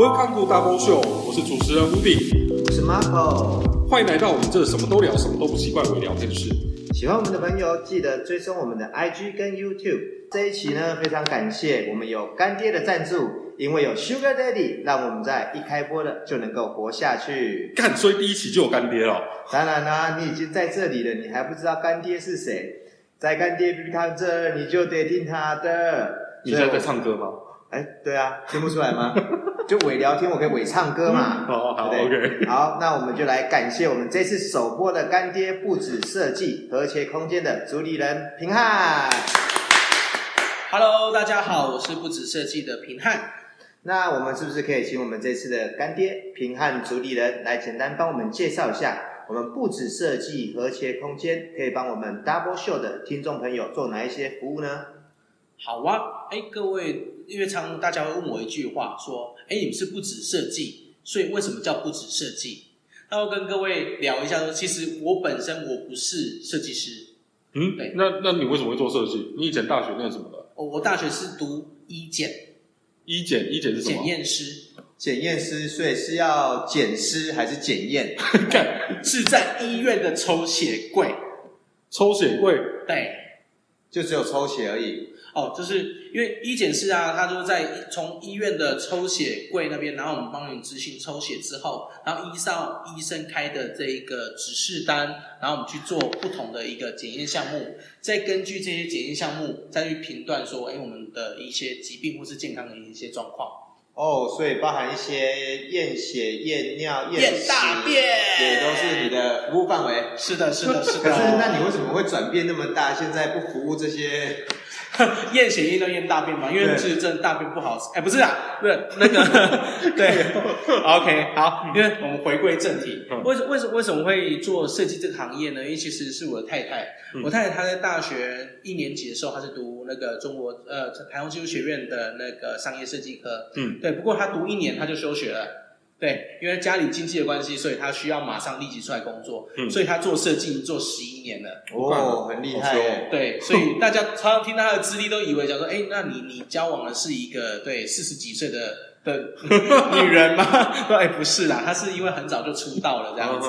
Welcome to Double Show，我是主持人吴炳，我是 Marco。欢迎来到我们这什么都聊、什么都不习惯为聊天室。喜欢我们的朋友，记得追踪我们的 IG 跟 YouTube。这一期呢，非常感谢我们有干爹的赞助，因为有 Sugar Daddy，让我们在一开播的就能够活下去。干，所以第一期就有干爹了。当然啦，你已经在这里了，你还不知道干爹是谁？在干爹看这，你就得听他的。你现在在唱歌吗？哎，对啊，听不出来吗？就伪聊天，我可以伪唱歌嘛。哦，好，OK。好，那我们就来感谢我们这次首播的干爹不止设计和谐空间的主理人平汉。Hello，大家好，我是不止设计的平汉。那我们是不是可以请我们这次的干爹平汉主理人来简单帮我们介绍一下，我们不止设计和谐空间可以帮我们 Double Show 的听众朋友做哪一些服务呢？好啊，哎，各位，因为常大家会问我一句话，说，哎，你们是不止设计，所以为什么叫不止设计？那我跟各位聊一下，说，其实我本身我不是设计师，嗯，对，那那你为什么会做设计？你以前大学念什么的？哦，我大学是读医检，医检，医检是什么？检验师，检验师，所以是要检尸还是检验？是在医院的抽血柜，抽血柜，对，就只有抽血而已。哦，就是因为医检室啊，他就在从医院的抽血柜那边，然后我们帮你执行抽血之后，然后依照医生开的这一个指示单，然后我们去做不同的一个检验项目，再根据这些检验项目再去评断说，哎，我们的一些疾病或是健康的一些状况。哦，所以包含一些验血、验尿、验大便，也都是你的服务范围。是的，是的，是的。可是，那你为什么会转变那么大？现在不服务这些？验血验都验大便嘛，因为是真的大便不好。吃。哎，不是啊，不是那个，对，OK，好，因为我们回归正题，为什为什为什么会做设计这个行业呢？因为其实是我的太太，我太太她在大学一年级的时候，她是读那个中国呃台湾技术学院的那个商业设计科，嗯，对，不过她读一年她就休学了。对，因为家里经济的关系，所以他需要马上立即出来工作，所以他做设计做十一年了，哦，很厉害。对，所以大家常常听到他的资历，都以为讲说，哎，那你你交往的是一个对四十几岁的的女人吗？对，不是啦，他是因为很早就出道了这样子。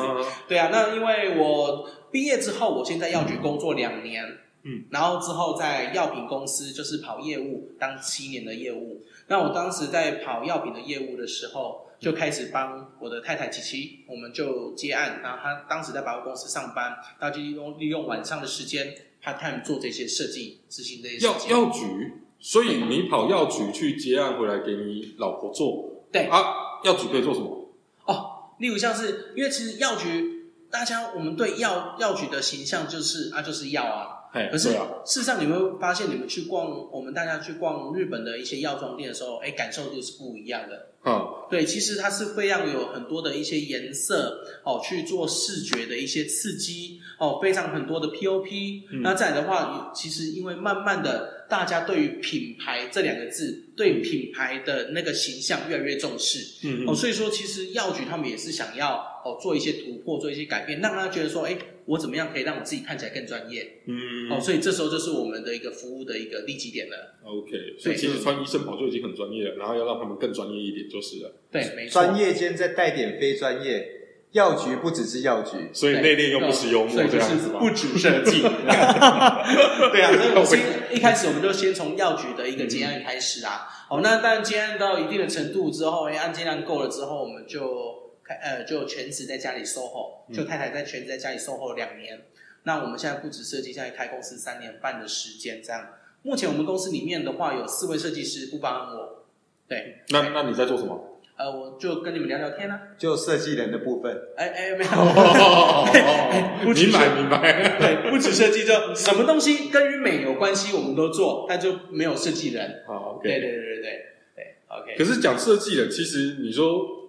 对啊，那因为我毕业之后，我现在药局工作两年，嗯，然后之后在药品公司就是跑业务，当七年的业务。那我当时在跑药品的业务的时候。就开始帮我的太太琪琪，我们就接案。然后她当时在百货公司上班，她就利用利用晚上的时间，part time 做这些设计、执行这些。药药局，所以你跑药局去接案回来给你老婆做。对啊，药局可以做什么？哦，例如像是，因为其实药局，大家我们对药药局的形象就是啊，就是药啊。可是事实上，你会发现，你们去逛我们大家去逛日本的一些药妆店的时候，哎，感受度是不一样的。嗯，对，其实它是非常有很多的一些颜色哦，去做视觉的一些刺激哦，非常很多的 POP。那再来的话，其实因为慢慢的，大家对于品牌这两个字，对品牌的那个形象越来越重视。嗯哦，所以说其实药局他们也是想要哦做一些突破，做一些改变，让他觉得说，哎。我怎么样可以让我自己看起来更专业？嗯，哦，所以这时候就是我们的一个服务的一个利基点了。OK，所以其实穿医生袍就已经很专业了，然后要让他们更专业一点就是了。对，没错。专业间再带点非专业，药局不只是药局，所以内敛又不失幽默，这样子不止设计。对啊，所以我先一开始我们就先从药局的一个结案开始啊。哦，那但结案到一定的程度之后，哎，案件量够了之后，我们就。呃，就全职在家里 SOHO，就太太在全职在家里 SOHO 两年。那我们现在不止设计，现在开公司三年半的时间，这样。目前我们公司里面的话，有四位设计师，不包含我。对。那那你在做什么？呃，我就跟你们聊聊天啊。就设计人的部分。哎哎，没有。明白明白。对，不止设计，就什么东西跟与美有关系，我们都做，但就没有设计人。好，OK。对对对对对对，OK。可是讲设计人，其实你说。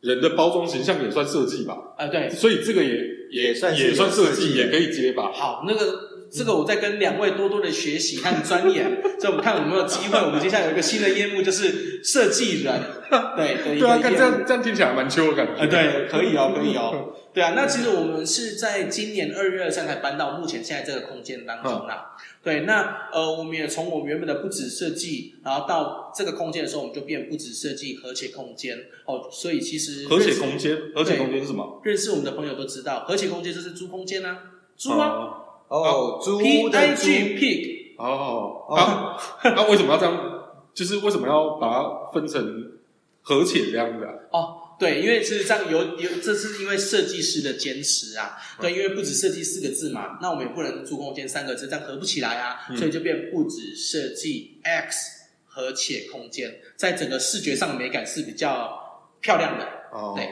人的包装形象也算设计吧？啊，对，所以这个也也算也算设计，也可以接吧。好，那个这个我在跟两位多多的学习和钻研，所以我们看有没有机会，我们接下来有一个新的业务，就是设计人，对对啊，看这样这样听起来蛮秋的感觉，啊，对，可以哦，可以哦，对啊，那其实我们是在今年二月二三才搬到目前现在这个空间当中啦。对，那呃，我们也从我们原本的不止设计，然后到这个空间的时候，我们就变不止设计和谐空间哦。所以其实和谐空间，和谐空间是什么？认识我们的朋友都知道，和谐空间就是租空间啊，租啊，哦，租 P I G Pig，哦，啊，那为什么要这样？就是为什么要把它分成和且这样子啊？哦。对，因为事实上有有，这是因为设计师的坚持啊。对，因为不止设计四个字嘛，那我们也不能租空间三个字，这样合不起来啊。所以就变不止设计 X 和且空间，在整个视觉上的美感是比较漂亮的。哦，对。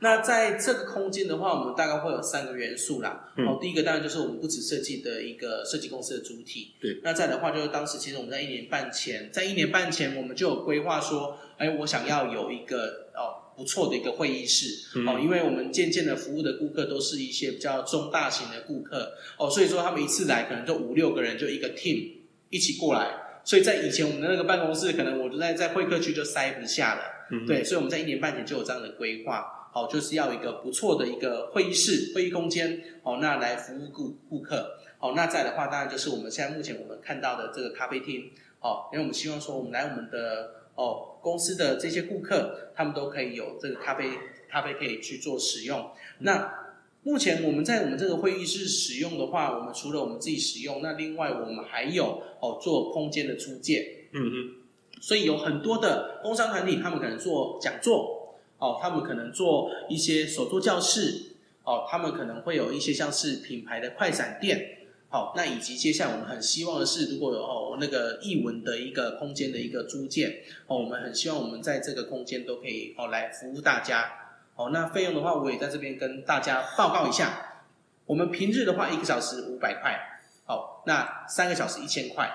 那在这个空间的话，我们大概会有三个元素啦。哦，第一个当然就是我们不止设计的一个设计公司的主体。对。那再的话，就是当时其实我们在一年半前，在一年半前我们就有规划说，哎，我想要有一个哦。不错的一个会议室哦，因为我们渐渐的服务的顾客都是一些比较中大型的顾客哦，所以说他们一次来可能就五六个人就一个 team 一起过来，所以在以前我们的那个办公室，可能我就在在会客区就塞不下了，对，所以我们在一年半前就有这样的规划，好，就是要一个不错的一个会议室会议空间哦，那来服务顾顾客哦，那再的话当然就是我们现在目前我们看到的这个咖啡厅哦，因为我们希望说我们来我们的。哦，公司的这些顾客，他们都可以有这个咖啡，咖啡可以去做使用。那目前我们在我们这个会议室使用的话，我们除了我们自己使用，那另外我们还有哦做空间的租借。嗯嗯。所以有很多的工商团体，他们可能做讲座，哦，他们可能做一些手作教室，哦，他们可能会有一些像是品牌的快闪店。好，那以及接下来我们很希望的是，如果有哦那个译文的一个空间的一个租借，哦，我们很希望我们在这个空间都可以哦来服务大家。哦，那费用的话，我也在这边跟大家报告一下。我们平日的话，一个小时五百块。好，那三个小时一千块。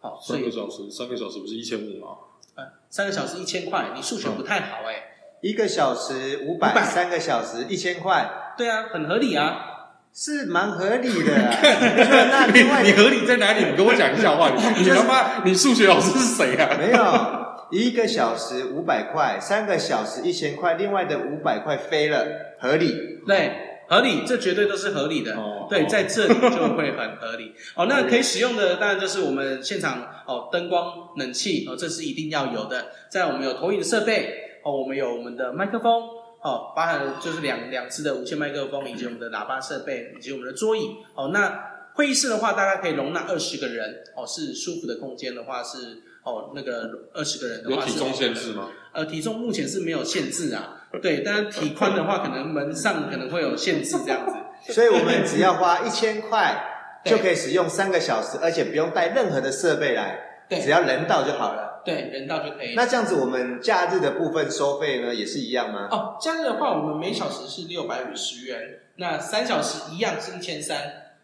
好，三个小时，三个小时不是一千五吗？呃，三个小时一千块，你数学不太好哎。一个小时五百，三个小时一千块。对啊，很合理啊。是蛮合理的，那另外你合理在哪里？你跟我讲一下话。你他妈，你数学老师是谁啊？没有，一个小时五百块，三个小时一千块，另外的五百块飞了，合理。对，合理，这绝对都是合理的。哦，对，在这里就会很合理。哦，那可以使用的当然就是我们现场哦，灯光、冷气哦，这是一定要有的。在我们有投影设备哦，我们有我们的麦克风。哦，包含就是两两支的无线麦克风，以及我们的喇叭设备，以及我们的桌椅。哦，那会议室的话，大概可以容纳二十个人。哦，是舒服的空间的话是哦，那个二十个人的话有体重限制吗？呃，体重目前是没有限制啊。对，但是体宽的话，可能门上可能会有限制这样子。所以我们只要花一千块就可以使用三个小时，而且不用带任何的设备来，只要人到就好了。对，人到就可以。那这样子，我们假日的部分收费呢，也是一样吗？哦，假日的话，我们每小时是六百五十元，那三小时一样是一千三，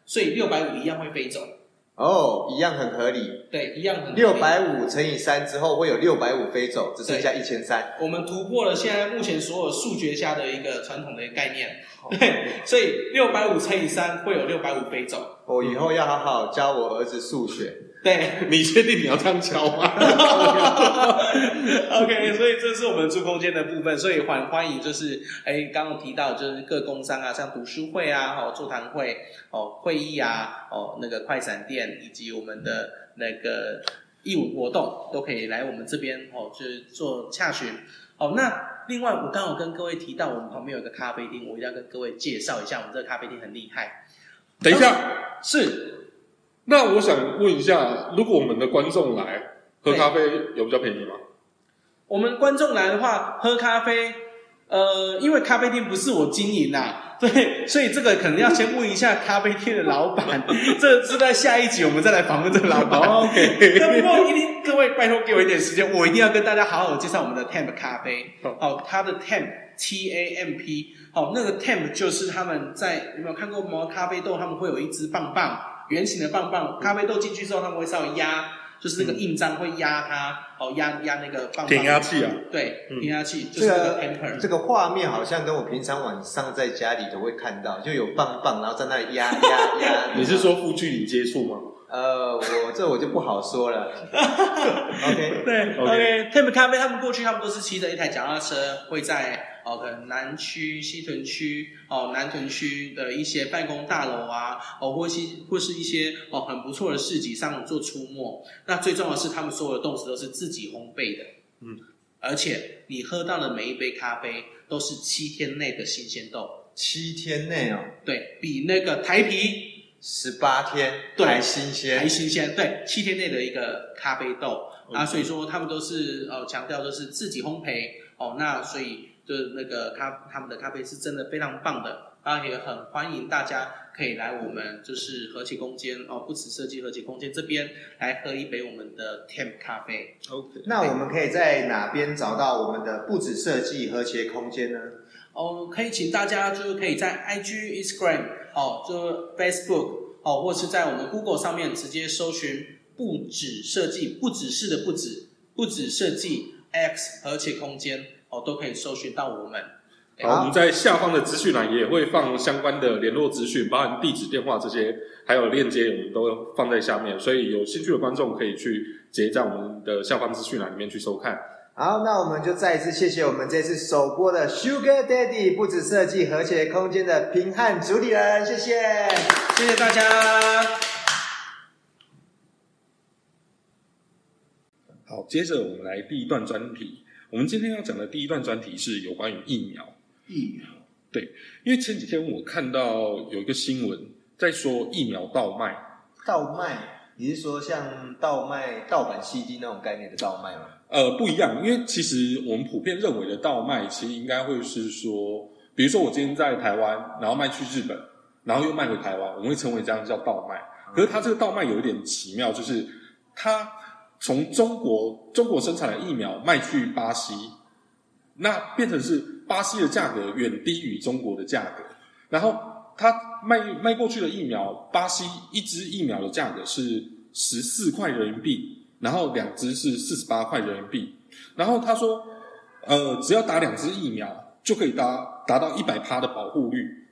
所以六百五一样会飞走。哦，一样很合理。对，一样很。六百五乘以三之后，会有六百五飞走，只剩下一千三。我们突破了现在目前所有数学家的一个传统的概念。对，所以六百五乘以三会有六百五飞走。我以后要好好教我儿子数学。对，你确定你要这样敲吗？OK，所以这是我们住空间的部分，所以欢欢迎就是哎，刚刚提到就是各工商啊，像读书会啊，哦，座谈会哦，会议啊，哦，那个快闪店以及我们的那个义务活动都可以来我们这边哦，就是做洽询。哦，那另外我刚好跟各位提到，我们旁边有一个咖啡厅，我一定要跟各位介绍一下，我们这个咖啡厅很厉害。等一下，是。那我想问一下，如果我们的观众来喝咖啡，有比较便宜吗？我们观众来的话，喝咖啡，呃，因为咖啡店不是我经营呐，对，所以这个可能要先问一下咖啡店的老板。这是在下一集我们再来访问这个老板。OK。不过一定，各位拜托给我一点时间，我一定要跟大家好好介绍我们的 Temp 咖啡。好，它的 Temp T A M P，好，那个 Temp 就是他们在有没有看过磨咖啡豆？他们会有一支棒棒。圆形的棒棒，咖啡豆进去之后，他们会稍微压，就是那个印章会压它，哦，压压那个棒棒。填压器啊。对，填压器就是那个。这个画面好像跟我平常晚上在家里都会看到，就有棒棒，然后在那里压压 压。你是说负距离接触吗？呃，我这我就不好说了。OK，对，OK，Temper 咖啡他们过去他们都是骑着一台脚踏车，会在哦，可能南区、西屯区、哦南屯区的一些办公大楼啊，哦或是或是一些哦很不错的市集上做出没。那最重要的是，他们所有的豆子都是自己烘焙的，嗯，而且你喝到的每一杯咖啡都是七天内的新鲜豆，七天内哦，对比那个台啤。十八天还新鲜，还新鲜，对，七天内的一个咖啡豆啊，所以说他们都是呃强调都是自己烘焙哦，那所以就是那个咖他们的咖啡是真的非常棒的，啊也很欢迎大家可以来我们就是和谐空间哦，不止设计和谐空间这边来喝一杯我们的 Temp 咖啡。OK，那我们可以在哪边找到我们的不止设计和谐空间呢？哦，可以请大家就是可以在 IG Instagram。哦，就 Facebook 哦，或是在我们 Google 上面直接搜寻“不止设计”，不只是的不止，不止设计 X 和且空间哦，都可以搜寻到我们。好，我们在下方的资讯栏也会放相关的联络资讯，包含地址、电话这些，还有链接，我们都放在下面，所以有兴趣的观众可以去直接在我们的下方资讯栏里面去收看。好，那我们就再一次谢谢我们这次首播的 Sugar Daddy 不止设计和谐空间的平汉主理人，谢谢，谢谢大家。好，接着我们来第一段专题。我们今天要讲的第一段专题是有关于疫苗。疫苗，对，因为前几天我看到有一个新闻在说疫苗倒卖。倒卖？你是说像倒卖盗版 CD 那种概念的倒卖吗？呃，不一样，因为其实我们普遍认为的倒卖，其实应该会是说，比如说我今天在台湾，然后卖去日本，然后又卖回台湾，我们会称为这样叫倒卖。可是它这个倒卖有一点奇妙，就是它从中国中国生产的疫苗卖去巴西，那变成是巴西的价格远低于中国的价格，然后他卖卖过去的疫苗，巴西一支疫苗的价格是十四块人民币。然后两支是四十八块人民币，然后他说，呃，只要打两支疫苗就可以达达到一百趴的保护率，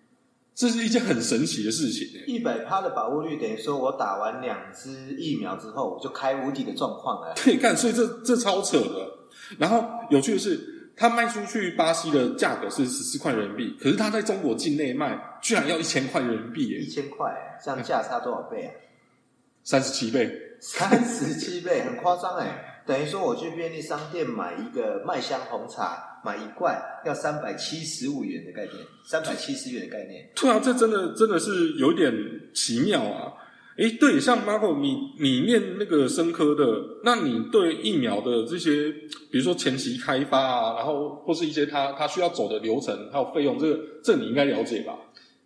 这是一件很神奇的事情。一百趴的保护率等于说我打完两支疫苗之后，我就开无敌的状况了。对，看，所以这这超扯的。然后有趣的是，他卖出去巴西的价格是十四块人民币，可是他在中国境内卖居然要一千块人民币耶！一千块，这样价差多少倍啊？三十七倍。三十七倍，很夸张哎！等于说我去便利商店买一个麦香红茶，买一罐要三百七十五元的概念，三百七十元的概念。对啊，这真的真的是有点奇妙啊！哎，对，像 Marco，你你念那个生科的，那你对疫苗的这些，比如说前期开发啊，然后或是一些它它需要走的流程还有费用，这个这你应该了解吧？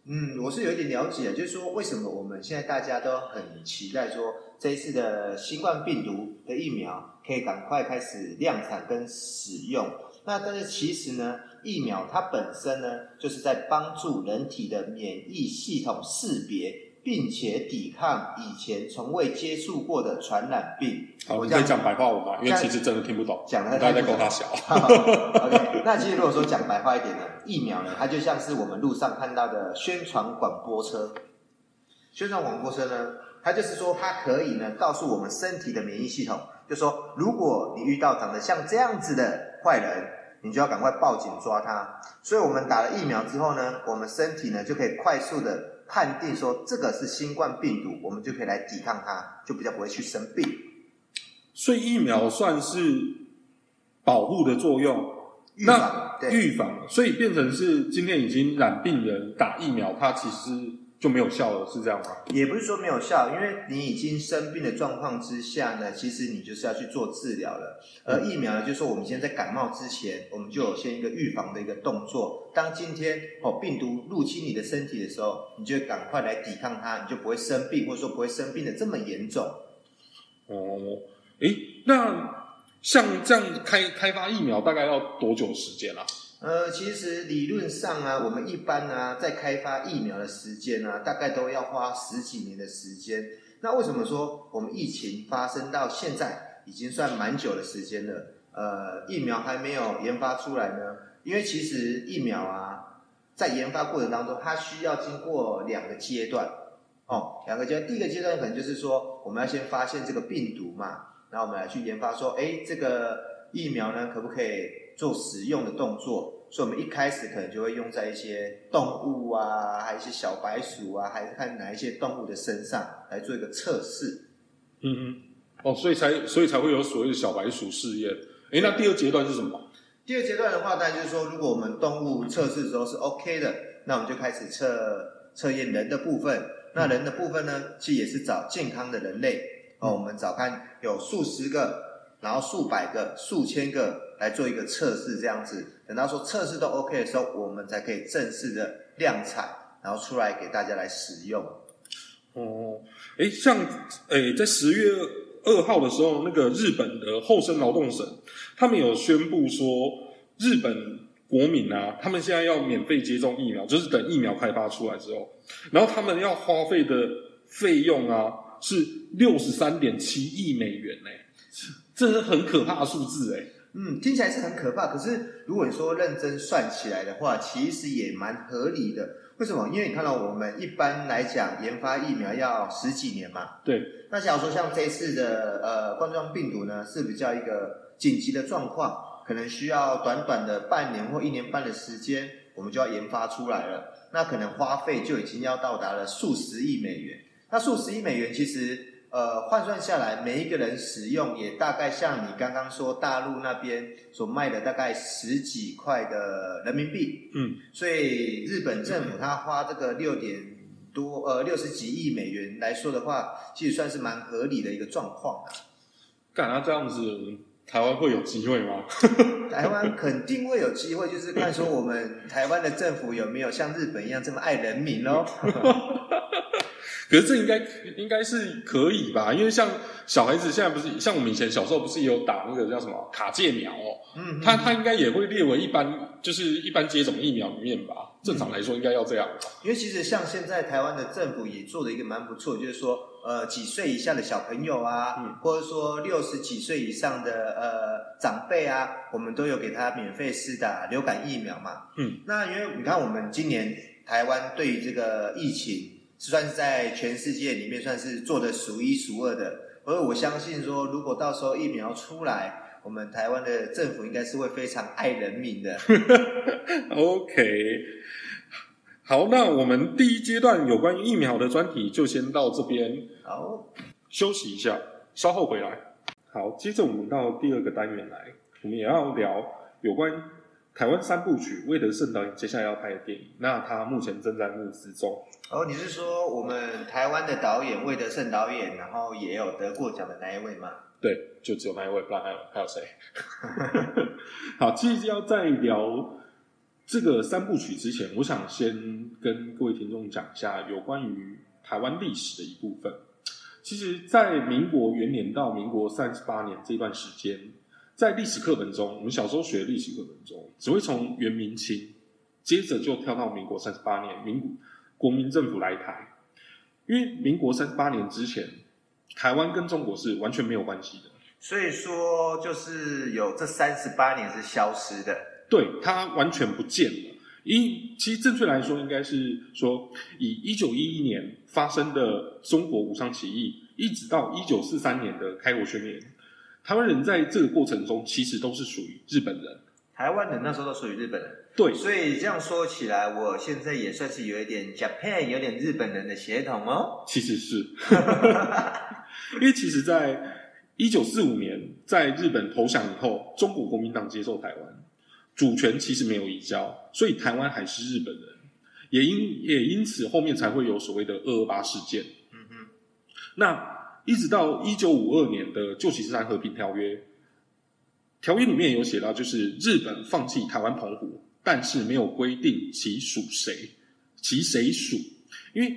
嗯，我是有一点了解，就是说为什么我们现在大家都很期待说。这一次的新冠病毒的疫苗可以赶快开始量产跟使用。那但是其实呢，疫苗它本身呢，就是在帮助人体的免疫系统识别，并且抵抗以前从未接触过的传染病。好，你可以讲白话文吗？因为其实真的听不懂。讲的大家在勾他小。OK，那其实如果说讲白话一点呢，疫苗呢，它就像是我们路上看到的宣传广播车。宣传广播车呢？它就是说，它可以呢告诉我们身体的免疫系统，就说如果你遇到长得像这样子的坏人，你就要赶快报警抓他。所以我们打了疫苗之后呢，我们身体呢就可以快速的判定说这个是新冠病毒，我们就可以来抵抗它，就比较不会去生病。所以疫苗算是保护的作用，预防预防，所以变成是今天已经染病人打疫苗，它其实。就没有效了，是这样吗？也不是说没有效，因为你已经生病的状况之下呢，其实你就是要去做治疗了。而疫苗呢，就是说我们现在在感冒之前，我们就有先一个预防的一个动作。当今天哦病毒入侵你的身体的时候，你就赶快来抵抗它，你就不会生病，或者说不会生病的这么严重。哦，诶，那像这样开开发疫苗大概要多久时间啊？呃，其实理论上啊，我们一般呢在开发疫苗的时间呢，大概都要花十几年的时间。那为什么说我们疫情发生到现在已经算蛮久的时间了？呃，疫苗还没有研发出来呢？因为其实疫苗啊，在研发过程当中，它需要经过两个阶段哦，两个阶。第一个阶段可能就是说，我们要先发现这个病毒嘛，然后我们来去研发说，哎，这个疫苗呢，可不可以做使用的动作？所以，我们一开始可能就会用在一些动物啊，还有一些小白鼠啊，还是看哪一些动物的身上来做一个测试。嗯嗯，哦，所以才所以才会有所谓的小白鼠试验。哎，那第二阶段是什么？第二阶段的话，当然就是说，如果我们动物测试的时候是 OK 的，那我们就开始测测验人的部分。那人的部分呢，其实也是找健康的人类哦，我们找看有数十个，然后数百个、数千个来做一个测试，这样子。等到说测试都 OK 的时候，我们才可以正式的量产，然后出来给大家来使用。哦，哎，像哎，在十月二号的时候，那个日本的厚生劳动省，他们有宣布说，日本国民啊，他们现在要免费接种疫苗，就是等疫苗开发出来之后，然后他们要花费的费用啊，是六十三点七亿美元呢，这是很可怕的数字哎。嗯，听起来是很可怕，可是如果你说认真算起来的话，其实也蛮合理的。为什么？因为你看到我们一般来讲研发疫苗要十几年嘛。对。那假如说像这次的呃冠状病毒呢，是比较一个紧急的状况，可能需要短短的半年或一年半的时间，我们就要研发出来了。那可能花费就已经要到达了数十亿美元。那数十亿美元其实。呃，换算下来，每一个人使用也大概像你刚刚说大陆那边所卖的大概十几块的人民币。嗯，所以日本政府他花这个六点多呃六十几亿美元来说的话，其实算是蛮合理的一个状况。干他这样子，台湾会有机会吗？台湾肯定会有机会，就是看说我们台湾的政府有没有像日本一样这么爱人民喽。可是这应该应该是可以吧？因为像小孩子现在不是像我们以前小时候不是也有打那个叫什么卡介苗哦？嗯，他他应该也会列为一般就是一般接种疫苗里面吧？正常来说应该要这样。因为其实像现在台湾的政府也做的一个蛮不错，就是说呃几岁以下的小朋友啊，嗯或者说六十几岁以上的呃长辈啊，我们都有给他免费施打流感疫苗嘛。嗯，那因为你看我们今年台湾对于这个疫情。算是在全世界里面算是做的数一数二的，而我相信说，如果到时候疫苗出来，我们台湾的政府应该是会非常爱人民的。OK，好，那我们第一阶段有关于疫苗的专题就先到这边，好，休息一下，稍后回来。好，接着我们到第二个单元来，我们也要聊有关。台湾三部曲，魏德圣导演接下来要拍的电影，那他目前正在募资中。哦，你是说我们台湾的导演魏德圣导演，然后也有得过奖的那一位吗？对，就只有那一位，不然还有还有谁？好，其实要在聊这个三部曲之前，我想先跟各位听众讲一下有关于台湾历史的一部分。其实，在民国元年到民国三十八年这段时间。在历史课本中，我们小时候学历史课本中，只会从元明清，接着就跳到民国三十八年，民国民政府来台。因为民国三十八年之前，台湾跟中国是完全没有关系的。所以说，就是有这三十八年是消失的，对，它完全不见了。因其实正确来说，应该是说，以一九一一年发生的中国武昌起义，一直到一九四三年的开国宣言。台湾人在这个过程中，其实都是属于日本人。台湾人那时候都属于日本人。对，所以这样说起来，我现在也算是有一点 Japan，有点日本人的血统哦。其实是，因为其实，在一九四五年，在日本投降以后，中国国民党接受台湾，主权其实没有移交，所以台湾还是日本人。也因也因此，后面才会有所谓的二二八事件。嗯哼，那。一直到一九五二年的旧金山和平条约，条约里面有写到，就是日本放弃台湾澎湖，但是没有规定其属谁，其谁属。因为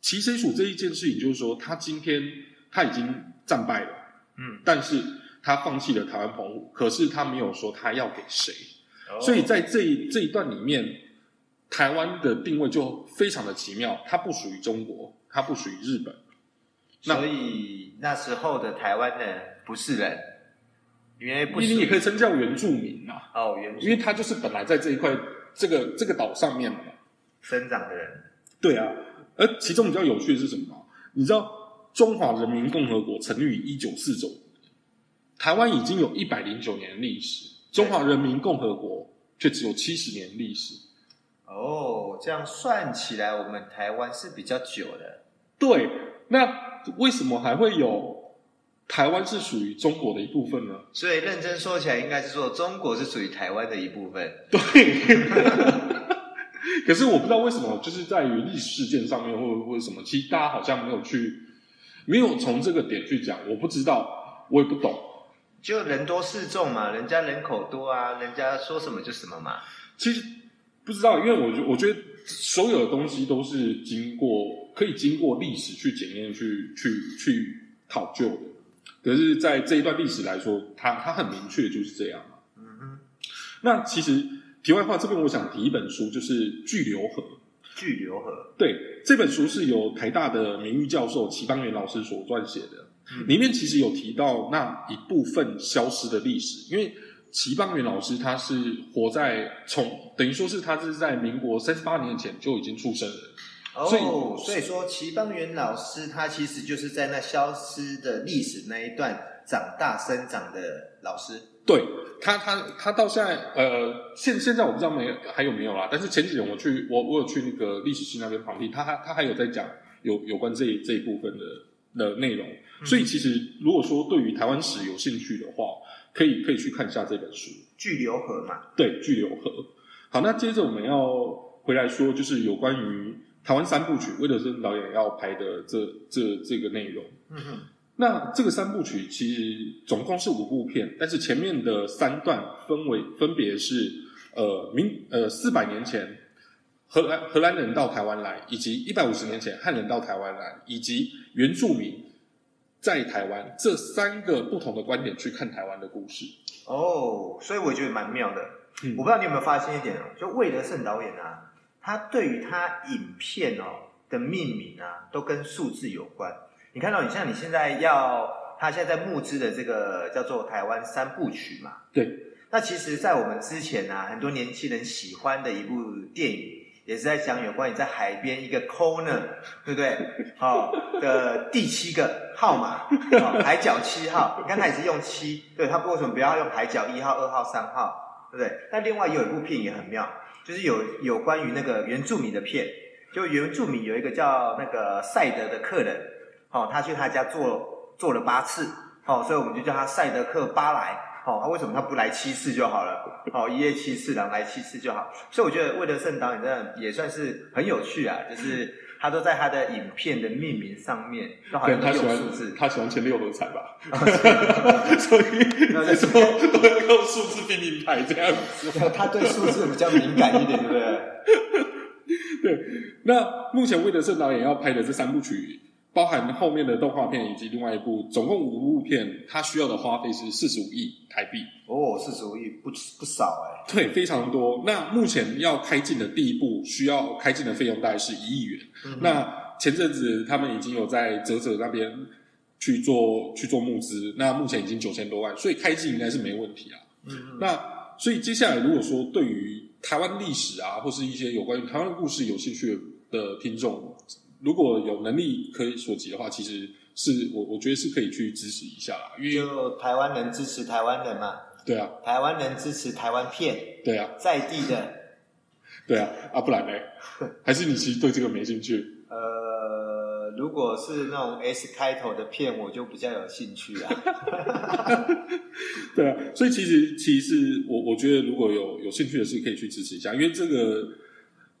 其谁属这一件事情，就是说他今天他已经战败了，嗯，但是他放弃了台湾澎湖，可是他没有说他要给谁。所以在这一这一段里面，台湾的定位就非常的奇妙，它不属于中国，它不属于日本。所以那时候的台湾人不是人，因为不你也可以称叫原住民嘛。哦，原，因为他就是本来在这一块这个这个岛上面嘛生长的人。对啊，而其中比较有趣的是什么？你知道中华人民共和国成立于一九四九，台湾已经有一百零九年历史，中华人民共和国却只有七十年历史。哦，这样算起来，我们台湾是比较久的。对，那。为什么还会有台湾是属于中国的一部分呢？所以认真说起来，应该是说中国是属于台湾的一部分。对。可是我不知道为什么，就是在于历史事件上面，或或者什么，其实大家好像没有去，没有从这个点去讲。我不知道，我也不懂。就人多势众嘛，人家人口多啊，人家说什么就什么嘛。其实不知道，因为我觉我觉得所有的东西都是经过。可以经过历史去检验、去去去考究的，可是，在这一段历史来说，它它很明确就是这样嗯哼。那其实题外话，这边我想提一本书，就是《巨流河》。巨流河。对，这本书是由台大的名誉教授齐邦媛老师所撰写的，里面其实有提到那一部分消失的历史，因为齐邦媛老师他是活在从等于说是他是在民国三十八年前就已经出生了。哦，所以说齐邦媛老师他其实就是在那消失的历史那一段长大生长的老师。对他，他他到现在，呃，现现在我不知道没还有没有啦。但是前几年我去，我我有去那个历史系那边旁听，他他他还有在讲有有关这这一部分的的内容。所以其实如果说对于台湾史有兴趣的话，可以可以去看一下这本书《巨流河》嘛。对，《巨流河》。好，那接着我们要回来说，就是有关于。台湾三部曲，魏德森导演要拍的这这这个内容，嗯哼，那这个三部曲其实总共是五部片，但是前面的三段分为分别是呃明呃四百年前荷兰荷兰人到台湾来，以及一百五十年前汉人到台湾来，以及原住民在台湾这三个不同的观点去看台湾的故事。哦，所以我觉得蛮妙的。我不知道你有没有发现一点哦，就魏德胜导演啊。他对于他影片哦的命名啊，都跟数字有关。你看到，你像你现在要他现在在募资的这个叫做台湾三部曲嘛？对。那其实，在我们之前呢，很多年轻人喜欢的一部电影，也是在讲有关于在海边一个 corner，对不对？好，的第七个号码，海角七号。你看他也是用七，对他为什么不要用海角一号、二号、三号，对不对？那另外有一部片也很妙。就是有有关于那个原住民的片，就原住民有一个叫那个赛德的客人，哦，他去他家做做了八次，哦，所以我们就叫他赛德克巴莱，哦，他为什么他不来七次就好了？哦，一夜七次，然后来七次就好。所以我觉得魏德圣导演真的也算是很有趣啊，就是他都在他的影片的命名上面都好像用数字，他喜欢前六合彩吧，所以那时候都要用数字命名牌这样子，他对数字比较敏感一点，对不对？对，那目前魏德圣导演要拍的这三部曲。包含后面的动画片以及另外一部，总共五部片，它需要的花费是四十五亿台币。哦，四十五亿不不少哎。对，非常多。那目前要开进的第一部需要开进的费用大概是一亿元。那前阵子他们已经有在泽泽那边去做去做募资，那目前已经九千多万，所以开进应该是没问题啊。嗯。那所以接下来如果说对于台湾历史啊，或是一些有关于台湾故事有兴趣的听众。如果有能力可以所及的话，其实是我我觉得是可以去支持一下啦。因为就台湾人支持台湾人嘛。对啊。台湾人支持台湾片。对啊。在地的。对啊，啊不然呢？还是你其实对这个没兴趣？呃，如果是那种 S 开头的片，我就比较有兴趣啊。对啊，所以其实其实我我觉得如果有有兴趣的是可以去支持一下，因为这个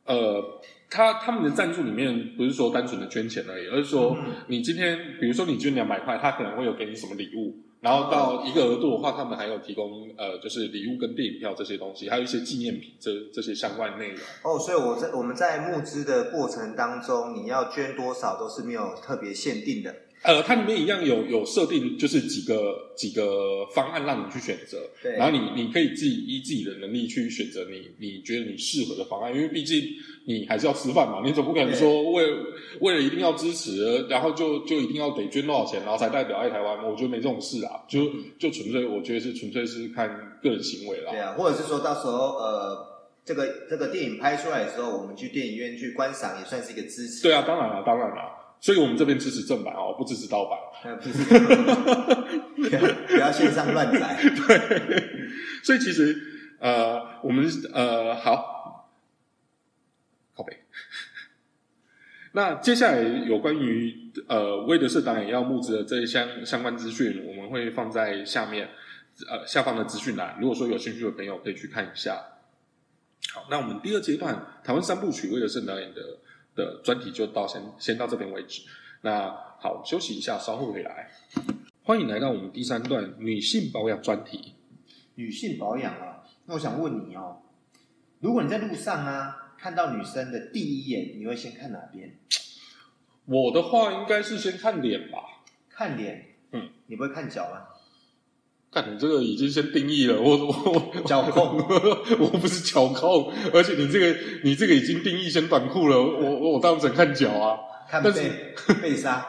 呃。他他们的赞助里面不是说单纯的捐钱而已，而是说你今天比如说你捐两百块，他可能会有给你什么礼物，然后到一个额度的话，他们还有提供呃就是礼物跟电影票这些东西，还有一些纪念品这这些相关内容。哦，所以我在我们在募资的过程当中，你要捐多少都是没有特别限定的。呃，它里面一样有有设定，就是几个几个方案让你去选择，对，然后你你可以自己依自己的能力去选择你你觉得你适合的方案，因为毕竟你还是要吃饭嘛，你总不可能说为为了一定要支持，然后就就一定要得捐多少钱，然后才代表爱台湾，我觉得没这种事啊，就就纯粹我觉得是纯粹是看个人行为啦，对啊，或者是说到时候呃。这个这个电影拍出来的时候，我们去电影院去观赏，也算是一个支持。对啊，当然了，当然了。所以我们这边支持正版哦，不支持盗版。不要 不要线上乱载。对。所以其实呃，我们呃好，靠北。那接下来有关于呃威德社导演要募资的这一相相关资讯，我们会放在下面呃下方的资讯栏。如果说有兴趣的朋友可以去看一下。好，那我们第二阶段台湾三部曲为了圣导演的的专题就到先先到这边为止。那好，休息一下，稍后回来。欢迎来到我们第三段女性保养专题。女性保养啊，那我想问你哦，如果你在路上啊看到女生的第一眼，你会先看哪边？我的话应该是先看脸吧。看脸？嗯，你不会看脚吗？看你这个已经先定义了，我我脚控，我不是脚控，而且你这个你这个已经定义先短裤了，我我当然只看脚啊，看背背杀，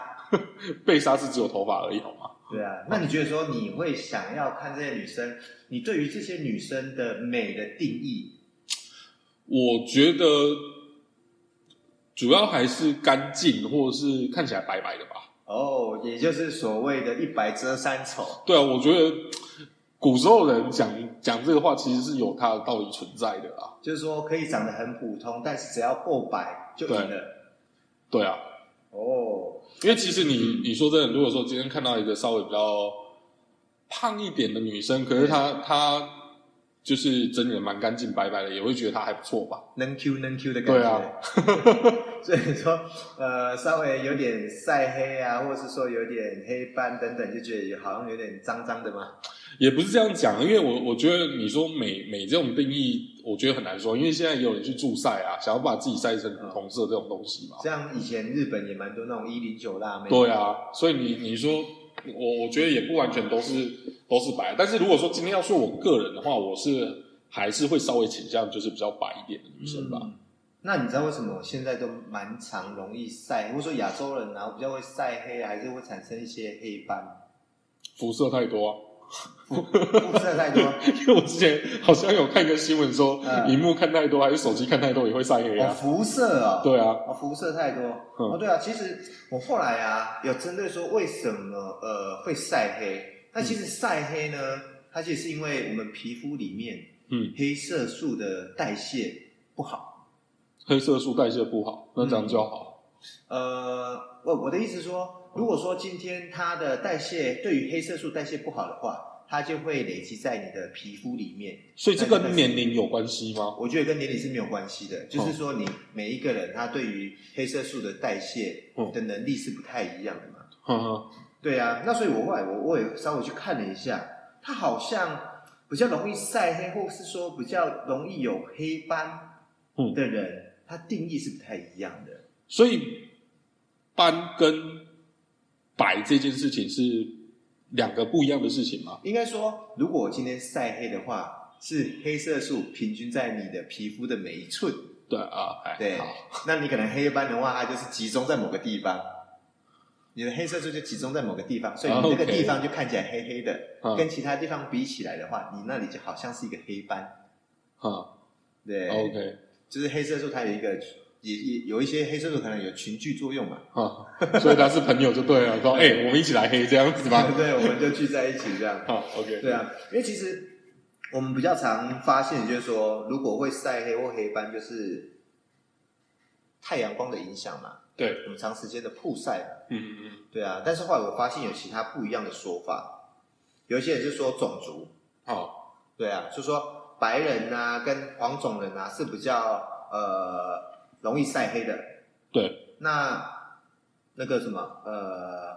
背杀 是只有头发而已，好吗？对啊，那你觉得说你会想要看这些女生，你对于这些女生的美的定义？我觉得主要还是干净，或者是看起来白白的吧。哦，也就是所谓的一白遮三丑。对啊，我觉得古时候人讲讲这个话，其实是有它的道理存在的啊。就是说，可以长得很普通，但是只要够白就赢了。对啊。哦，因为其实你你说真的，如果说今天看到一个稍微比较胖一点的女生，可是她她。就是整理的蛮干净白白的，也会觉得它还不错吧？能 Q 能 Q 的感觉。对啊，所以说呃，稍微有点晒黑啊，或者是说有点黑斑等等，就觉得好像有点脏脏的嘛。也不是这样讲，因为我我觉得你说美美这种定义，我觉得很难说，因为现在也有人去助晒啊，想要把自己晒成红色这种东西嘛。像以前日本也蛮多那种一零九辣妹。对啊，所以你你说。我我觉得也不完全都是都是白，但是如果说今天要说我个人的话，我是还是会稍微倾向就是比较白一点的女生吧。那你知道为什么现在都蛮常容易晒，或者说亚洲人啊比较会晒黑，还是会产生一些黑斑？辐射太多。辐射太多，因为我之前好像有看一个新闻说，荧幕看太多还是手机看太多也会晒黑啊。辐射啊，对啊，辐射太多。哦，对啊，其实我后来啊有针对说为什么呃会晒黑，那其实晒黑呢，它其实是因为我们皮肤里面嗯黑色素的代谢不好。黑色素代谢不好，那这样就好。呃，我我的意思说。如果说今天它的代谢对于黑色素代谢不好的话，它就会累积在你的皮肤里面。所以这跟年龄有关系吗？我觉得跟年龄是没有关系的，就是说你每一个人他对于黑色素的代谢的能力是不太一样的嘛。嗯对啊，那所以我后来我我也稍微去看了一下，它好像比较容易晒黑，或是说比较容易有黑斑的人，他定义是不太一样的。所以斑跟白这件事情是两个不一样的事情吗？应该说，如果我今天晒黑的话，是黑色素平均在你的皮肤的每一寸。对啊，对。那你可能黑斑的话，它就是集中在某个地方，你的黑色素就集中在某个地方，所以你那个地方就看起来黑黑的。跟其他地方比起来的话，你那里就好像是一个黑斑。啊，对，OK，就是黑色素它有一个。也也有一些黑色素可能有群聚作用嘛，啊，所以他是朋友就对了，说 哎，我们一起来黑这样子吧？对，我们就聚在一起这样。好，OK。对啊，因为其实我们比较常发现，就是说，如果会晒黑或黑斑，就是太阳光的影响嘛。对，我们长时间的曝晒。嗯嗯嗯。对啊，但是后来我发现有其他不一样的说法，有一些人是说种族。哦。对啊，就说白人啊跟黄种人啊是比较呃。容易晒黑的，对。那那个什么，呃，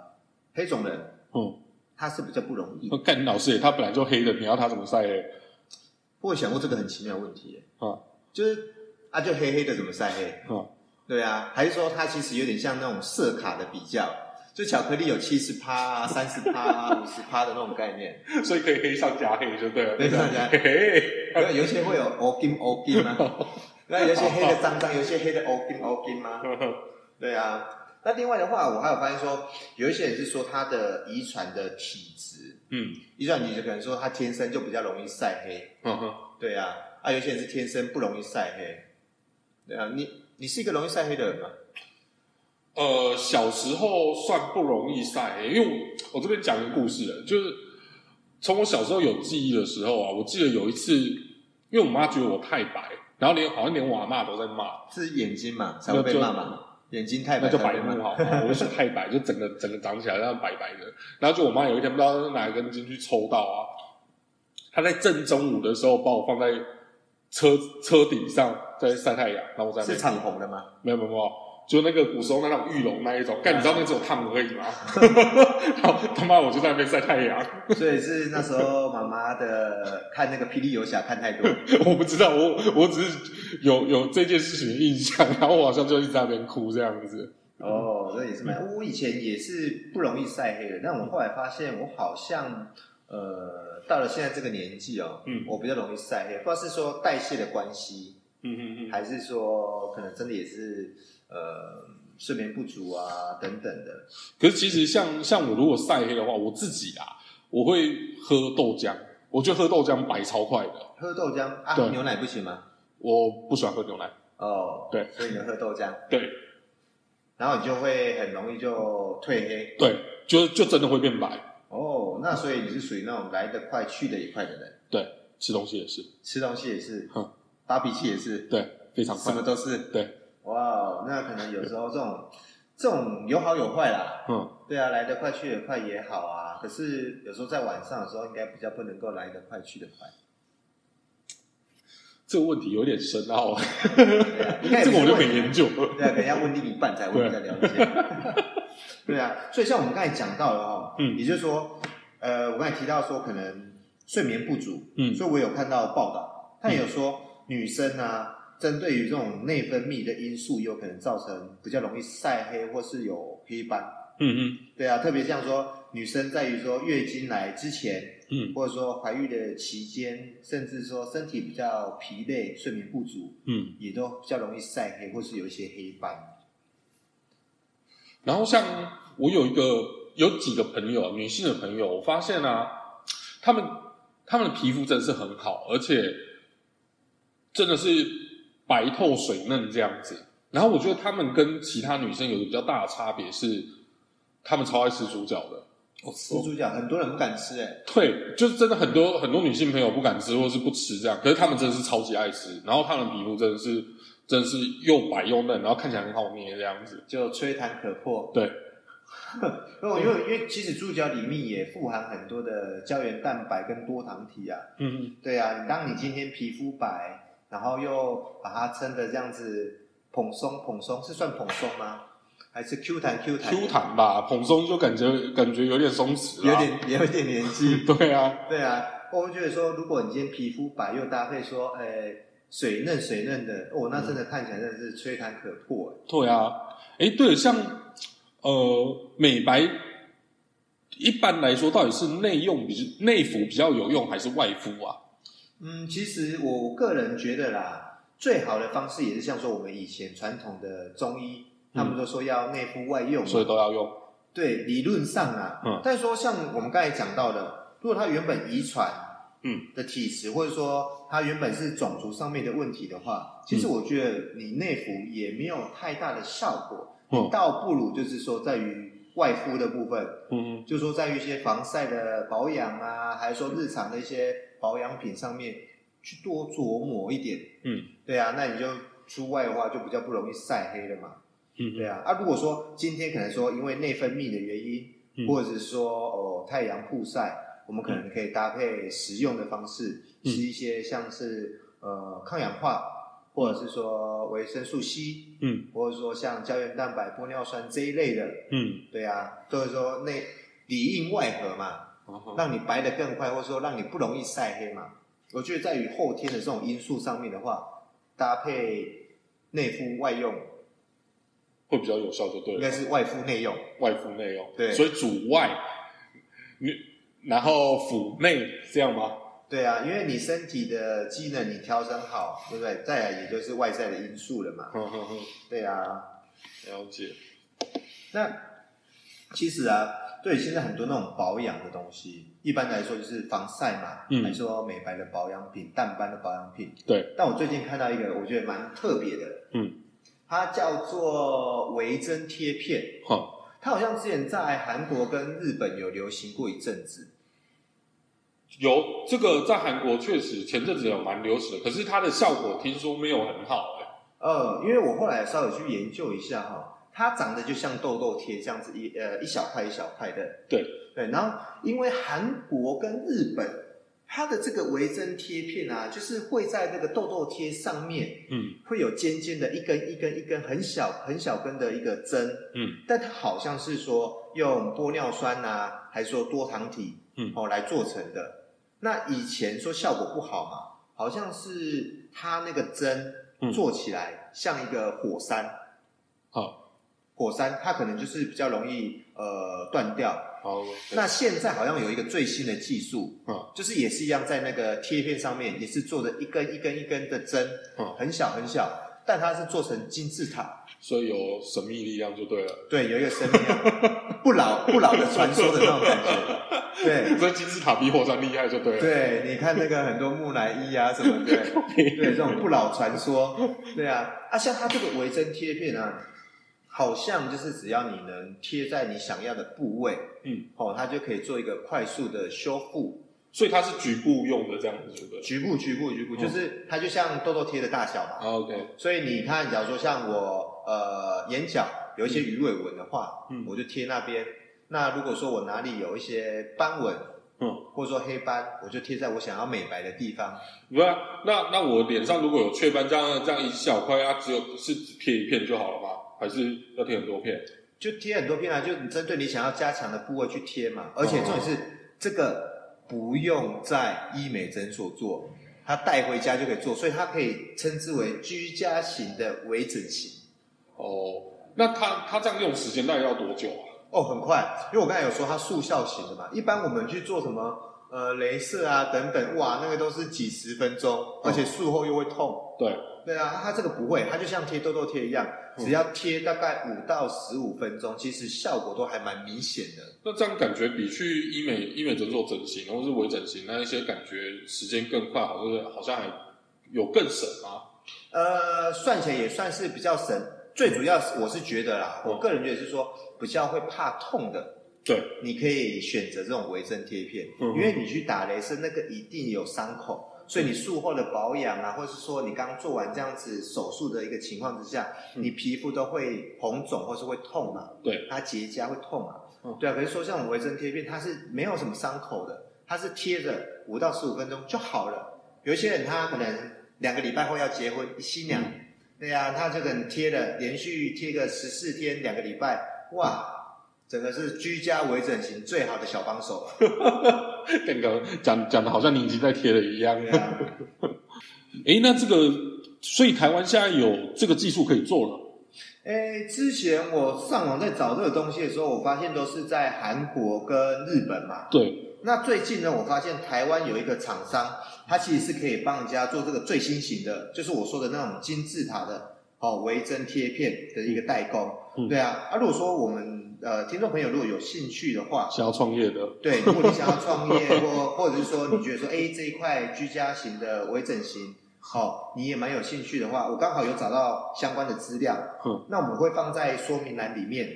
黑种人，嗯，他是比较不容易。干老师，他本来就黑的，你要他怎么晒黑？我想过这个很奇妙的问题，啊，就是啊，就黑黑的怎么晒黑？啊，对啊，还是说他其实有点像那种色卡的比较，就巧克力有七十趴啊、三十趴啊、五十趴的那种概念，所以可以黑上加黑就对了。黑上加黑，有有些会有欧金欧金吗？那有些黑的脏脏，有些黑的欧金欧金吗？对啊。那另外的话，我还有发现说，有一些人是说他的遗传的体质，嗯，遗传体质可能说他天生就比较容易晒黑，嗯哼，对啊，啊，有些人是天生不容易晒黑，对啊，你你是一个容易晒黑的人吗？呃，小时候算不容易晒黑，因为我我这边讲一个故事，就是从我小时候有记忆的时候啊，我记得有一次，因为我妈觉得我太白，然后连好像连我妈都在骂，是眼睛嘛才会被骂嘛。眼睛太白，那就白目好，我是太白，就整个整个长起来像白白的。然后就我妈有一天不知道哪一根筋去抽到啊，她在正中午的时候把我放在车车顶上在晒太阳，然后我在是敞篷的吗？没有没有没有。就那个古时候那种玉龙那一种，干你知道那只有烫而已吗？然后他妈我就在那边晒太阳。所以是那时候妈妈的看那个霹雳游侠看太多。我不知道，我我只是有有这件事情的印象，然后我好像就一直在那边哭这样子。哦，那也是蛮。我以前也是不容易晒黑的，但我后来发现我好像呃到了现在这个年纪哦，嗯，我比较容易晒黑，不知道是说代谢的关系，嗯嗯嗯，还是说可能真的也是。呃，睡眠不足啊，等等的。可是其实像像我如果晒黑的话，我自己啊，我会喝豆浆。我觉得喝豆浆白超快的。喝豆浆啊？牛奶不行吗？我不喜欢喝牛奶。哦，对，所以你喝豆浆。对。然后你就会很容易就褪黑。对，就就真的会变白。哦，那所以你是属于那种来得快去得也快的人。对，吃东西也是。吃东西也是。哼，发脾气也是。对，非常快。什么都是。对。哇，那可能有时候这种这种有好有坏啦。嗯，对啊，来得快去得快也好啊。可是有时候在晚上的时候，应该比较不能够来得快去得快。这个问题有点深奥啊。这个我就很研究。对啊，可能要问另一半才会比较了解。对啊，所以像我们刚才讲到的哈，嗯，也就是说，呃，我刚才提到说可能睡眠不足，嗯，所以我有看到报道，他也有说女生啊。针对于这种内分泌的因素，有可能造成比较容易晒黑或是有黑斑。嗯嗯，对啊，特别像说女生在于说月经来之前，嗯，或者说怀孕的期间，甚至说身体比较疲累、睡眠不足，嗯，也都比较容易晒黑或是有一些黑斑。然后像我有一个有几个朋友，女性的朋友，我发现啊，她们她们的皮肤真的是很好，而且真的是。白透水嫩这样子，然后我觉得他们跟其他女生有个比较大的差别是，他们超爱吃猪脚的。哦，吃猪脚，很多人不敢吃哎。对，就是真的很多很多女性朋友不敢吃或是不吃这样，可是他们真的是超级爱吃，然后他们皮肤真的是真的是又白又嫩，然后看起来很好捏这样子，就吹弹可破。对，因为因为因为其实猪脚里面也富含很多的胶原蛋白跟多糖体啊。嗯嗯。对啊，当你今天皮肤白。然后又把它撑的这样子蓬松蓬松，是算蓬松吗？还是 Q 弹 Q 弹？Q 弹吧，蓬松就感觉感觉有点松弛，有点有一点年纪。对啊，对啊，我会觉得说，如果你今天皮肤白又搭配说，诶，水嫩水嫩的，哦，那真的看起来真的是吹弹可破。对啊，哎，对，像呃美白，一般来说到底是内用比内服比较有用，还是外敷啊？嗯，其实我个人觉得啦，最好的方式也是像说我们以前传统的中医，他们都说要内服外用，所以都要用。对，理论上啊，嗯，但是说像我们刚才讲到的，如果他原本遗传，嗯。的体质，或者说他原本是种族上面的问题的话，其实我觉得你内服也没有太大的效果，嗯，倒不如就是说在于外敷的部分，嗯，就说在于一些防晒的保养啊，还是说日常的一些。保养品上面去多琢磨一点，嗯，对啊，那你就出外的话就比较不容易晒黑了嘛，嗯，对啊，啊，如果说今天可能说因为内分泌的原因，或者是说哦太阳曝晒，我们可能可以搭配食用的方式，吃一些像是呃抗氧化，或者是说维生素 C，嗯，或者说像胶原蛋白、玻尿酸这一类的，嗯，对啊，所以说内里应外合嘛。让你白的更快，或者说让你不容易晒黑嘛？我觉得在于后天的这种因素上面的话，搭配内敷外用，会比较有效，就对了。应该是外敷内用，外敷内用。对，所以主外，你然后腹内这样吗？对啊，因为你身体的机能你调整好，对不对？再来也就是外在的因素了嘛。对啊，了解。那其实啊，对现在很多那种保养的东西，一般来说就是防晒嘛，嗯，还说美白的保养品、淡斑的保养品。对。但我最近看到一个，我觉得蛮特别的，嗯，它叫做维针贴片。好，它好像之前在韩国跟日本有流行过一阵子。有这个在韩国确实前阵子有蛮流行的，可是它的效果听说没有很好哎。呃，因为我后来稍微去研究一下哈，它长得就像痘痘贴这样子一呃一小块一小块的。对对，然后因为韩国跟日本，它的这个微针贴片啊，就是会在那个痘痘贴上面，嗯，会有尖尖的一根一根一根很小很小根的一个针，嗯，但它好像是说用玻尿酸啊，还是说多糖体，嗯，哦来做成的。那以前说效果不好嘛，好像是它那个针做起来像一个火山，好，火山它可能就是比较容易呃断掉。好，那现在好像有一个最新的技术，嗯，就是也是一样在那个贴片上面也是做的一根一根一根的针，嗯，很小很小。但它是做成金字塔，所以有神秘力量就对了。对，有一个神秘量，不老不老的传说的那种感觉。对，所以金字塔比火山厉害就对了。对，你看那个很多木乃伊啊什么的，对，这种不老传说。对啊，啊，像它这个微针贴片啊，好像就是只要你能贴在你想要的部位，嗯，哦，它就可以做一个快速的修复。所以它是局部用的这样子，对不对？局部、局部、局部，就是它就像痘痘贴的大小嘛。OK。所以你看，假如说像我呃眼角有一些鱼尾纹的话，嗯，我就贴那边。那如果说我哪里有一些斑纹，嗯，或者说黑斑，我就贴在我想要美白的地方。不是，那那我脸上如果有雀斑，这样这样一小块啊，只有是只贴一片就好了吗？还是要贴很多片？就贴很多片啊，就你针对你想要加强的部位去贴嘛。而且重点是这个。不用在医美诊所做，他带回家就可以做，所以它可以称之为居家型的微整形。哦，那他他这样用时间大概要多久啊？哦，很快，因为我刚才有说它速效型的嘛，一般我们去做什么呃，镭射啊等等，哇，那个都是几十分钟，而且术后又会痛。对。对啊，它这个不会，它就像贴痘痘贴一样，只要贴大概五到十五分钟，其实效果都还蛮明显的。那这样感觉比去医美医美诊所整形或是微整形那一些感觉时间更快，好像好像还有更省吗？呃，算起来也算是比较省。最主要是我是觉得啦，我个人觉得是说比较会怕痛的，对，你可以选择这种微针贴片，因为你去打雷射那个一定有伤口。所以你术后的保养啊，或者是说你刚做完这样子手术的一个情况之下，你皮肤都会红肿或是会痛嘛？对，它结痂会痛嘛？对啊。可是说像我们微针贴片，它是没有什么伤口的，它是贴着五到十五分钟就好了。有一些人他可能两个礼拜后要结婚，新娘，对呀，他这个贴了连续贴个十四天两个礼拜，哇！整个是居家微整形最好的小帮手了。刚刚讲讲的好像你已经在贴了一样。哎，那这个，所以台湾现在有这个技术可以做了。哎，之前我上网在找这个东西的时候，我发现都是在韩国跟日本嘛。对。那最近呢，我发现台湾有一个厂商，它其实是可以帮人家做这个最新型的，就是我说的那种金字塔的哦微针贴片的一个代工。嗯。对啊，啊，如果说我们。呃，听众朋友如果有兴趣的话，想要创业的，对，如果你想要创业，或 或者是说你觉得说，哎，这一块居家型的微整形，好，你也蛮有兴趣的话，我刚好有找到相关的资料，嗯，那我们会放在说明栏里面。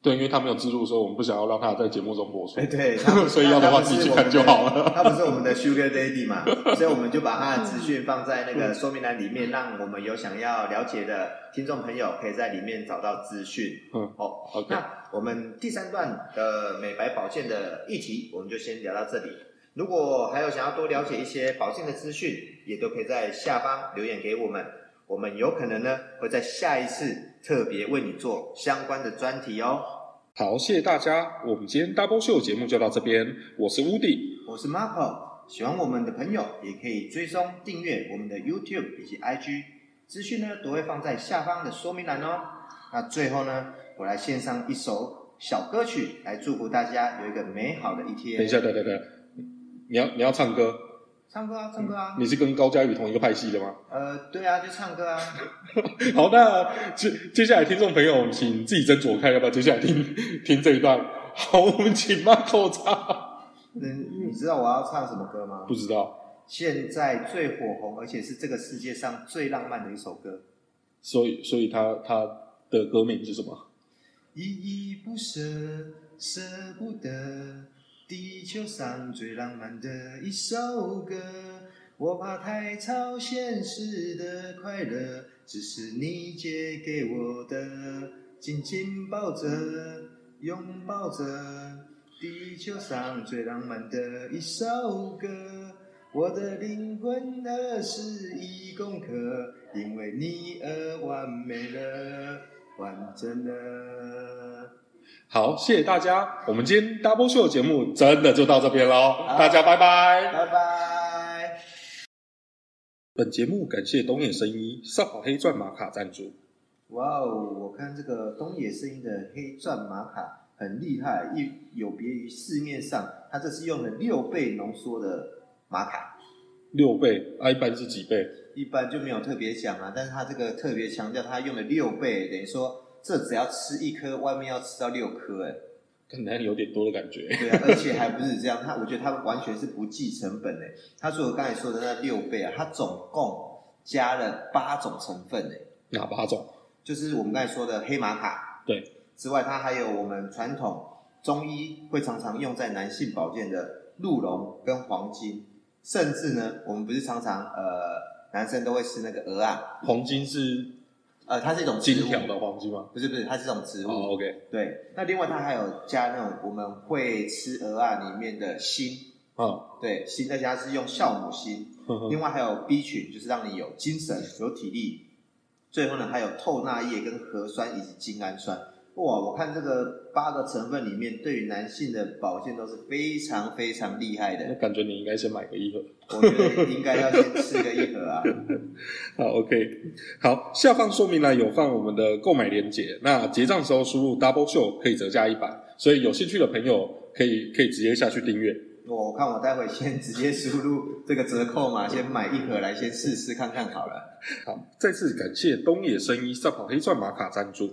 对，因为他没有资助，所以我们不想要让他在节目中播出。哎，对，所以要的话自己去看就好了。他不是我们的 Sugar Daddy 嘛，所以我们就把他的资讯放在那个说明栏里面，让我们有想要了解的听众朋友可以在里面找到资讯。嗯，好。那我们第三段的美白保健的议题，我们就先聊到这里。如果还有想要多了解一些保健的资讯，也都可以在下方留言给我们。我们有可能呢会在下一次特别为你做相关的专题哦。好，谢谢大家，我们今天 Double Show 节目就到这边。我是 Woody，我是 Marco，喜欢我们的朋友也可以追踪订阅我们的 YouTube 以及 IG，资讯呢都会放在下方的说明栏哦。那最后呢，我来献上一首小歌曲，来祝福大家有一个美好的一天。等一下，等等等，你要你要唱歌？唱歌啊，唱歌啊！你是跟高佳宇同一个派系的吗？呃，对啊，就唱歌啊。好，那接接下来听众朋友，请自己斟酌看要不要接下来听 听这一段。好，我们请 Marco 唱。嗯，你知道我要唱什么歌吗？不知道。现在最火红，而且是这个世界上最浪漫的一首歌。所以，所以他他的歌名是什么？依依不舍，舍不得。地球上最浪漫的一首歌，我怕太超现实的快乐，只是你借给我的，紧紧抱着，拥抱着。地球上最浪漫的一首歌，我的灵魂二十一公克，因为你而完美了，完整了。好，谢谢大家。我们今天 Double Show 节目真的就到这边喽，大家拜拜，拜拜。本节目感谢东野生衣上好黑钻玛卡赞助。哇哦，我看这个东野生衣的黑钻玛卡很厉害，一有别于市面上，它这是用了六倍浓缩的玛卡。六倍，一般是几倍？一般就没有特别讲啊，但是它这个特别强调，它用了六倍，等于说。这只要吃一颗，外面要吃到六颗，哎，可能有点多的感觉。对啊，而且还不是这样，他我觉得他完全是不计成本哎。他说我刚才说的那六倍啊，他总共加了八种成分哎。哪八种？就是我们刚才说的黑玛卡。对。之外，它还有我们传统中医会常常用在男性保健的鹿茸跟黄金，甚至呢，我们不是常常呃男生都会吃那个鹅啊，黄金是。呃，它是一种金条的黄金吗？不是不是，它是一种植物。哦，OK。对，那另外它还有加那种我们会吃鹅啊里面的锌。嗯，对，锌再加是用酵母锌。另外还有 B 群，就是让你有精神、有体力。最后呢，还有透钠液跟核酸以及精氨酸。哇，我看这个八个成分里面，对于男性的保健都是非常非常厉害的。那感觉你应该先买个一盒。我觉得应该要先吃个一盒啊。好，OK，好，下方说明栏有放我们的购买链接，那结账时候输入 Double Show 可以折价一百，所以有兴趣的朋友可以可以直接下去订阅。我看我待会先直接输入这个折扣码，先买一盒来先试试看看好了。好，再次感谢东野生医赛跑黑钻玛卡赞助。